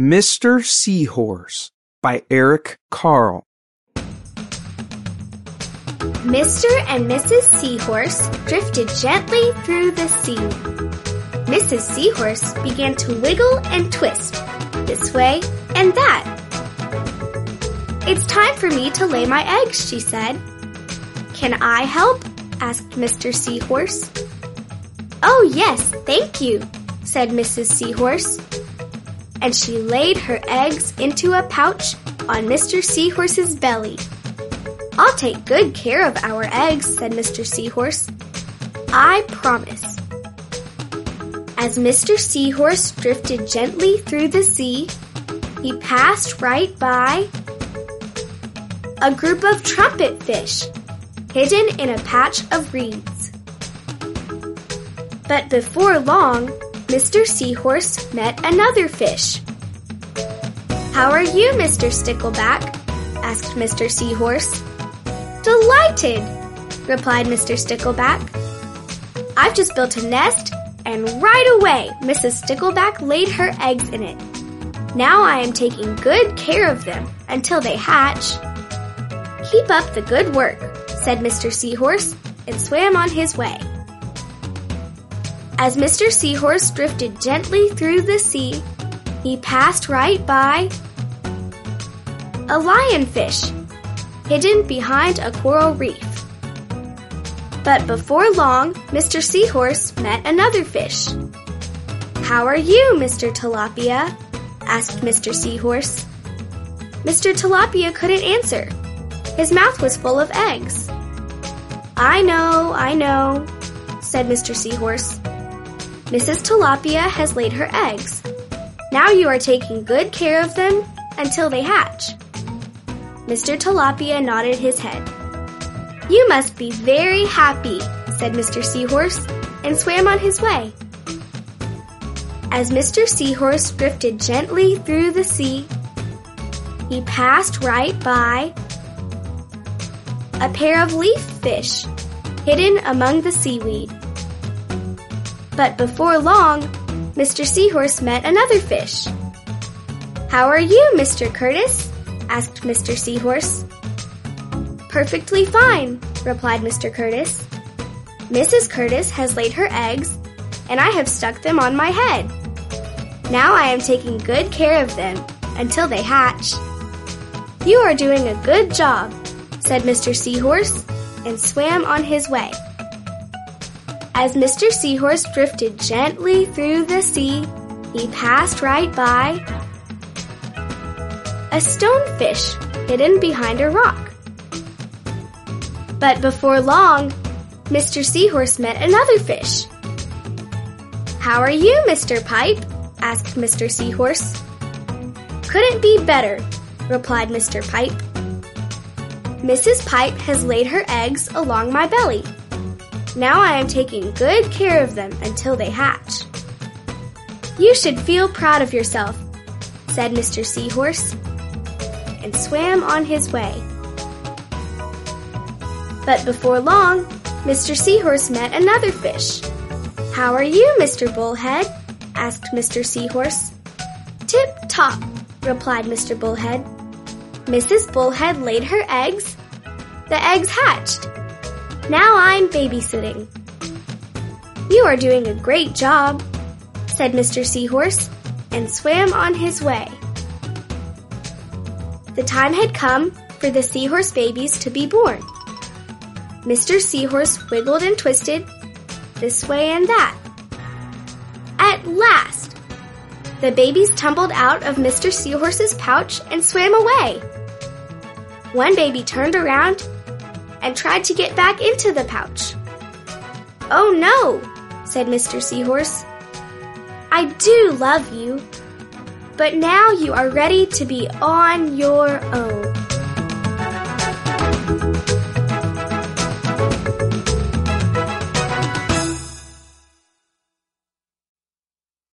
Mr. Seahorse by Eric Carle. Mr. and Mrs. Seahorse drifted gently through the sea. Mrs. Seahorse began to wiggle and twist this way and that. It's time for me to lay my eggs, she said. Can I help? asked Mr. Seahorse. Oh, yes, thank you, said Mrs. Seahorse. And she laid her eggs into a pouch on Mr. Seahorse's belly. I'll take good care of our eggs, said Mr. Seahorse. I promise. As Mr. Seahorse drifted gently through the sea, he passed right by a group of trumpet fish hidden in a patch of reeds. But before long, Mr. Seahorse met another fish. How are you, Mr. Stickleback? asked Mr. Seahorse. Delighted, replied Mr. Stickleback. I've just built a nest, and right away Mrs. Stickleback laid her eggs in it. Now I am taking good care of them until they hatch. Keep up the good work, said Mr. Seahorse, and swam on his way. As Mr. Seahorse drifted gently through the sea, he passed right by a lionfish hidden behind a coral reef. But before long, Mr. Seahorse met another fish. How are you, Mr. Tilapia? asked Mr. Seahorse. Mr. Tilapia couldn't answer. His mouth was full of eggs. I know, I know, said Mr. Seahorse. Mrs. Tilapia has laid her eggs. Now you are taking good care of them until they hatch. Mr. Tilapia nodded his head. You must be very happy, said Mr. Seahorse, and swam on his way. As Mr. Seahorse drifted gently through the sea, he passed right by a pair of leaf fish hidden among the seaweed. But before long, Mr. Seahorse met another fish. How are you, Mr. Kurtus? asked Mr. Seahorse. Perfectly fine, replied Mr. Kurtus. Mrs. Kurtus has laid her eggs, and I have stuck them on my head. Now I am taking good care of them until they hatch. You are doing a good job, said Mr. Seahorse, and swam on his way. As Mr. Seahorse drifted gently through the sea, he passed right by a stonefish hidden behind a rock. But before long, Mr. Seahorse met another fish. How are you, Mr. Pipe? asked Mr. Seahorse. Couldn't be better, replied Mr. Pipe. Mrs. Pipe has laid her eggs along my belly. Now I am taking good care of them until they hatch. You should feel proud of yourself, said Mr. Seahorse, and swam on his way. But before long, Mr. Seahorse met another fish. How are you, Mr. Bullhead? asked Mr. Seahorse. Tip top, replied Mr. Bullhead. Mrs. Bullhead laid her eggs. The eggs hatched. Now I'm babysitting. You are doing a great job, said Mr. Seahorse, and swam on his way. The time had come for the seahorse babies to be born. Mr. Seahorse wiggled and twisted this way and that. At last, the babies tumbled out of Mr. Seahorse's pouch and swam away. One baby turned around and tried to get back into the pouch. Oh no, said Mr. Seahorse. I do love you, but now you are ready to be on your own.